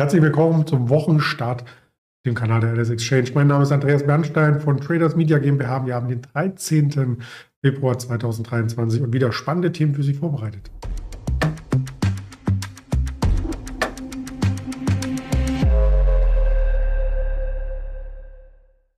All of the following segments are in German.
Herzlich willkommen zum Wochenstart, dem Kanal der LS Exchange. Mein Name ist Andreas Bernstein von Traders Media GmbH. Wir haben den 13. Februar 2023 und wieder spannende Themen für Sie vorbereitet.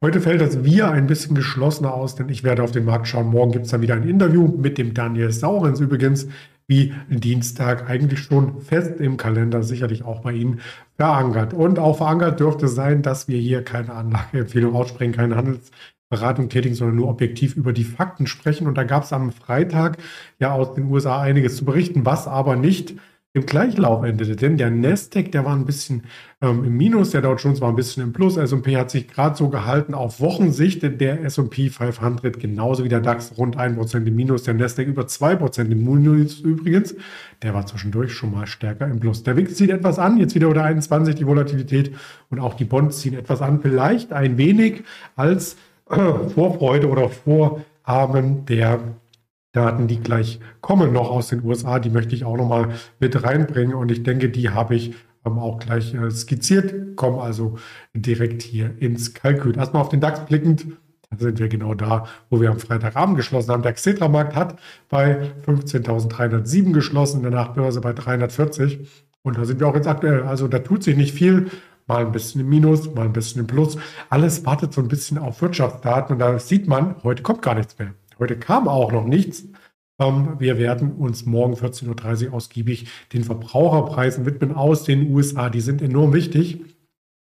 Heute fällt das Wir ein bisschen geschlossener aus, denn ich werde auf den Markt schauen. Morgen gibt es dann wieder ein Interview mit dem Daniel Saurens übrigens, wie Dienstag eigentlich schon fest im Kalender, sicherlich auch bei Ihnen verankert. Und auch verankert dürfte sein, dass wir hier keine Anlageempfehlung aussprechen, keine Handelsberatung tätigen, sondern nur objektiv über die Fakten sprechen. Und da gab es am Freitag ja aus den USA einiges zu berichten, was aber nicht im Gleichlauf endete. Denn der Nasdaq, der war ein bisschen ähm, im Minus, der Dow Jones war ein bisschen im Plus. S&P hat sich gerade so gehalten auf Wochensicht. Der S&P 500 genauso wie der DAX rund 1% im Minus. Der Nasdaq über 2% im Minus übrigens. Der war zwischendurch schon mal stärker im Plus. Der WIX zieht etwas an, jetzt wieder unter 21 die Volatilität und auch die Bonds ziehen etwas an. Vielleicht ein wenig als äh, Vorfreude oder Vorhaben der Daten, die gleich kommen, noch aus den USA, die möchte ich auch nochmal mit reinbringen. Und ich denke, die habe ich ähm, auch gleich äh, skizziert, kommen also direkt hier ins Kalkül. Erstmal auf den DAX blickend, da sind wir genau da, wo wir am Freitagabend geschlossen haben. Der Xetra-Markt hat bei 15.307 geschlossen, der Nachtbörse bei 340. Und da sind wir auch jetzt aktuell. Also da tut sich nicht viel. Mal ein bisschen im Minus, mal ein bisschen im Plus. Alles wartet so ein bisschen auf Wirtschaftsdaten. Und da sieht man, heute kommt gar nichts mehr. Heute kam auch noch nichts. Ähm, wir werden uns morgen 14.30 Uhr ausgiebig den Verbraucherpreisen widmen aus den USA. Die sind enorm wichtig.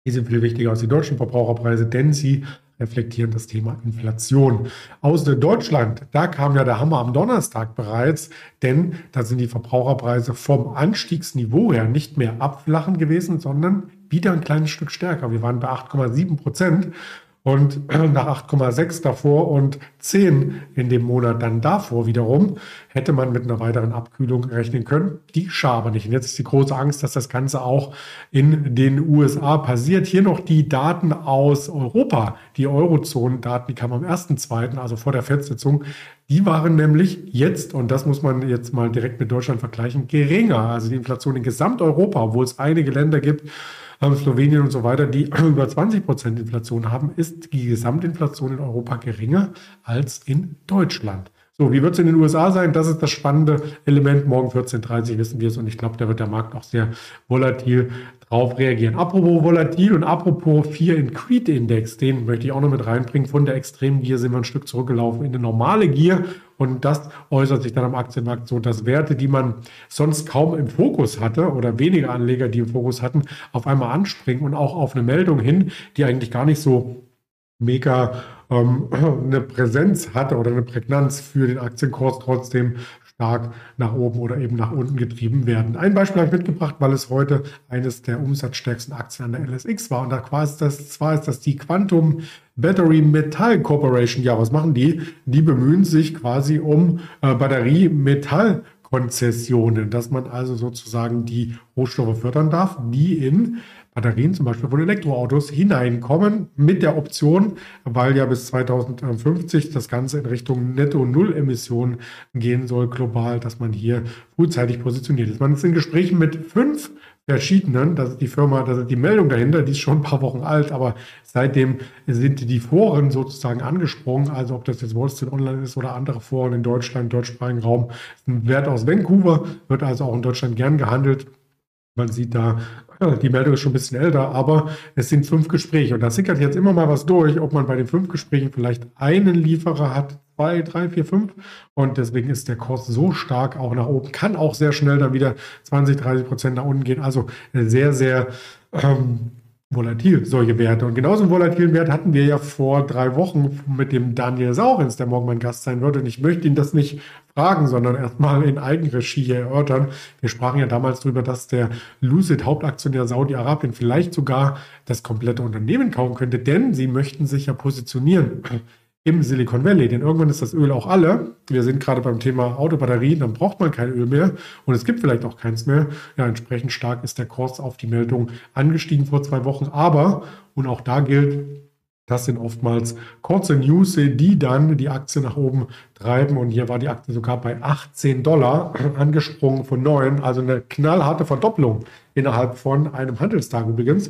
Die sind viel wichtiger als die deutschen Verbraucherpreise, denn sie reflektieren das Thema Inflation. Aus Deutschland, da kam ja der Hammer am Donnerstag bereits, denn da sind die Verbraucherpreise vom Anstiegsniveau her nicht mehr abflachen gewesen, sondern wieder ein kleines Stück stärker. Wir waren bei 8,7 Prozent und nach 8,6 davor und 10 in dem Monat dann davor wiederum hätte man mit einer weiteren Abkühlung rechnen können. Die geschah aber nicht. Und jetzt ist die große Angst, dass das Ganze auch in den USA passiert. Hier noch die Daten aus Europa, die Eurozonen-Daten, die kamen am 1.2., also vor der Festsitzung. Die waren nämlich jetzt, und das muss man jetzt mal direkt mit Deutschland vergleichen, geringer. Also die Inflation in Gesamteuropa, obwohl es einige Länder gibt, Slowenien und so weiter, die über 20 Prozent Inflation haben, ist die Gesamtinflation in Europa geringer als in Deutschland. So, wie wird es in den USA sein? Das ist das spannende Element. Morgen 14.30 Uhr wissen wir es und ich glaube, da wird der Markt auch sehr volatil drauf reagieren. Apropos volatil und apropos Fear and Creed Index, den möchte ich auch noch mit reinbringen. Von der extremen Gier sind wir ein Stück zurückgelaufen in eine normale Gier und das äußert sich dann am Aktienmarkt so, dass Werte, die man sonst kaum im Fokus hatte oder weniger Anleger, die im Fokus hatten, auf einmal anspringen und auch auf eine Meldung hin, die eigentlich gar nicht so mega ähm, eine Präsenz hatte oder eine Prägnanz für den Aktienkurs trotzdem stark nach oben oder eben nach unten getrieben werden. Ein Beispiel habe ich mitgebracht, weil es heute eines der umsatzstärksten Aktien an der LSX war. Und da quasi das, zwar ist das die Quantum Battery Metal Corporation. Ja, was machen die? Die bemühen sich quasi um äh, Batteriemetall Konzessionen, dass man also sozusagen die Rohstoffe fördern darf, die in Batterien zum Beispiel von Elektroautos hineinkommen mit der Option, weil ja bis 2050 das Ganze in Richtung Netto-Null-Emissionen gehen soll global, dass man hier frühzeitig positioniert ist. Man ist in Gesprächen mit fünf verschiedenen, das ist die Firma, das ist die Meldung dahinter, die ist schon ein paar Wochen alt, aber seitdem sind die Foren sozusagen angesprungen, also ob das jetzt Wall Street Online ist oder andere Foren in Deutschland, deutschsprachigen Raum, ein Wert aus Vancouver, wird also auch in Deutschland gern gehandelt. Man sieht da die Meldung ist schon ein bisschen älter, aber es sind fünf Gespräche. Und da sickert jetzt immer mal was durch, ob man bei den fünf Gesprächen vielleicht einen Lieferer hat, zwei, drei, vier, fünf und deswegen ist der Kurs so stark auch nach oben, kann auch sehr schnell dann wieder 20, 30 Prozent nach unten gehen, also sehr, sehr ähm, volatil, solche Werte. Und genauso einen volatilen Wert hatten wir ja vor drei Wochen mit dem Daniel Saurens, der morgen mein Gast sein wird. Und ich möchte ihn das nicht fragen, sondern erstmal in Eigenregie hier erörtern. Wir sprachen ja damals darüber, dass der Lucid Hauptaktionär Saudi-Arabien vielleicht sogar das komplette Unternehmen kaufen könnte, denn sie möchten sich ja positionieren im Silicon Valley. Denn irgendwann ist das Öl auch alle. Wir sind gerade beim Thema Autobatterien, dann braucht man kein Öl mehr und es gibt vielleicht auch keins mehr. Ja, entsprechend stark ist der Kurs auf die Meldung angestiegen vor zwei Wochen. Aber, und auch da gilt, Das sind oftmals kurze News, die dann die Aktie nach oben treiben. Und hier war die Aktie sogar bei 18 Dollar angesprungen von 9. Also eine knallharte Verdopplung innerhalb von einem Handelstag übrigens.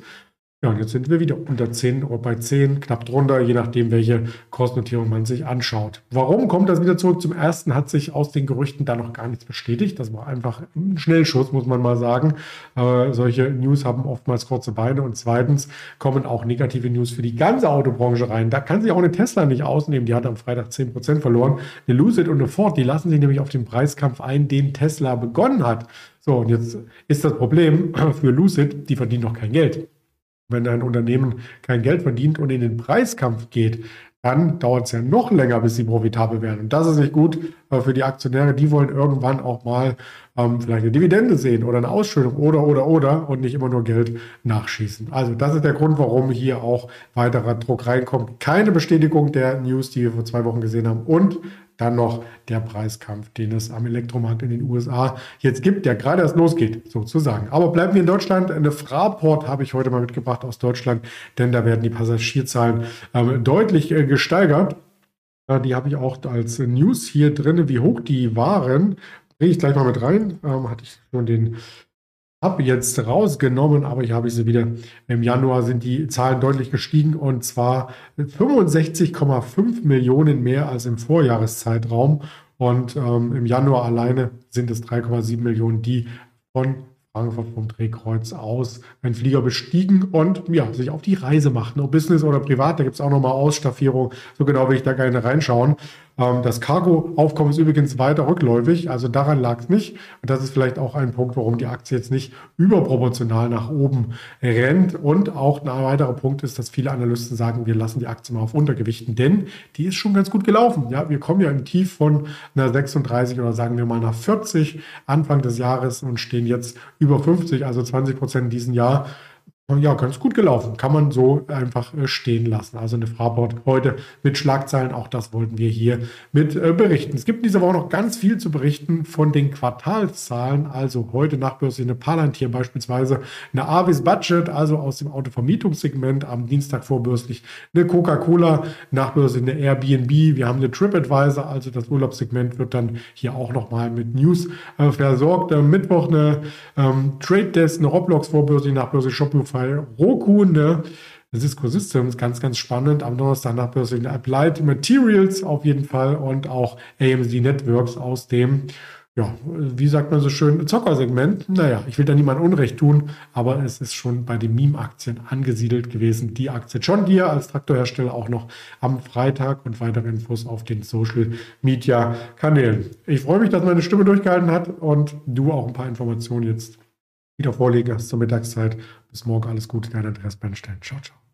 Ja, und jetzt sind wir wieder unter 10 oder bei 10, knapp drunter, je nachdem, welche Kursnotierung man sich anschaut. Warum kommt das wieder zurück? Zum ersten hat sich aus den Gerüchten da noch gar nichts bestätigt. Das war einfach ein Schnellschuss, muss man mal sagen. Äh, solche News haben oftmals kurze Beine. Und zweitens kommen auch negative News für die ganze Autobranche rein. Da kann sich auch eine Tesla nicht ausnehmen. Die hat am Freitag 10% verloren. Eine Lucid und eine Ford, die lassen sich nämlich auf den Preiskampf ein, den Tesla begonnen hat. So, und jetzt ist das Problem für Lucid, die verdienen noch kein Geld. Wenn ein Unternehmen kein Geld verdient und in den Preiskampf geht, dann dauert es ja noch länger, bis sie profitabel werden. Und das ist nicht gut für die Aktionäre. Die wollen irgendwann auch mal ähm, vielleicht eine Dividende sehen oder eine Ausschüttung oder, oder, oder und nicht immer nur Geld nachschießen. Also das ist der Grund, warum hier auch weiterer Druck reinkommt. Keine Bestätigung der News, die wir vor zwei Wochen gesehen haben und dann noch der Preiskampf, den es am Elektromarkt in den USA jetzt gibt, der gerade erst losgeht, sozusagen. Aber bleiben wir in Deutschland. Eine Fraport habe ich heute mal mitgebracht aus Deutschland, denn da werden die Passagierzahlen ähm, deutlich äh, gesteigert. Äh, die habe ich auch als News hier drin, wie hoch die waren. Bringe ich gleich mal mit rein. Ähm, hatte ich schon den habe jetzt rausgenommen, aber ich habe sie wieder. Im Januar sind die Zahlen deutlich gestiegen und zwar 65,5 Millionen mehr als im Vorjahreszeitraum. Und ähm, im Januar alleine sind es 3,7 Millionen, die von Frankfurt vom Drehkreuz aus einen Flieger bestiegen und ja, sich auf die Reise machen. Ob Business oder privat, da gibt es auch nochmal Ausstaffierung. So genau will ich da gerne reinschauen. Ähm, das Cargo-Aufkommen ist übrigens weiter rückläufig, also daran lag es nicht. Und das ist vielleicht auch ein Punkt, warum die Aktie jetzt nicht überproportional nach oben rennt. Und auch ein weiterer Punkt ist, dass viele Analysten sagen, wir lassen die Aktie mal auf Untergewichten, denn die ist schon ganz gut gelaufen. Ja, wir kommen ja im Tief von einer 36 oder sagen wir mal nach 40 Anfang des Jahres und stehen jetzt über 50, also 20 Prozent in diesem Jahr ja, ganz gut gelaufen. Kann man so einfach äh, stehen lassen. Also eine Fraport heute mit Schlagzeilen. Auch das wollten wir hier mit äh, berichten. Es gibt in dieser Woche noch ganz viel zu berichten von den Quartalszahlen. Also heute Nachbörse eine Palantir beispielsweise, eine Avis Budget, also aus dem Autovermietungssegment am Dienstag vorbörslich, eine Coca-Cola, Nachbörse eine Airbnb. Wir haben eine TripAdvisor, also das Urlaubssegment wird dann hier auch nochmal mit News äh, versorgt. Am Mittwoch eine ähm, Trade Desk, eine Roblox vorbörslich, Nachbörse Shopify Fall Roku, ne? Cisco Systems, ganz, ganz spannend. Am Donnerstag nach Börse Applied Materials auf jeden Fall und auch AMD Networks aus dem, ja, wie sagt man so schön, Zockersegment. Naja, ich will da niemand Unrecht tun, aber es ist schon bei den Meme-Aktien angesiedelt gewesen. Die Aktie John Deere als Traktorhersteller auch noch am Freitag und weitere Infos auf den Social Media Kanälen. Ich freue mich, dass meine Stimme durchgehalten hat und du auch ein paar Informationen jetzt wieder vorlegen zur Mittagszeit. Bis morgen alles Gute, dein Andreas Bernstein. Ciao, ciao.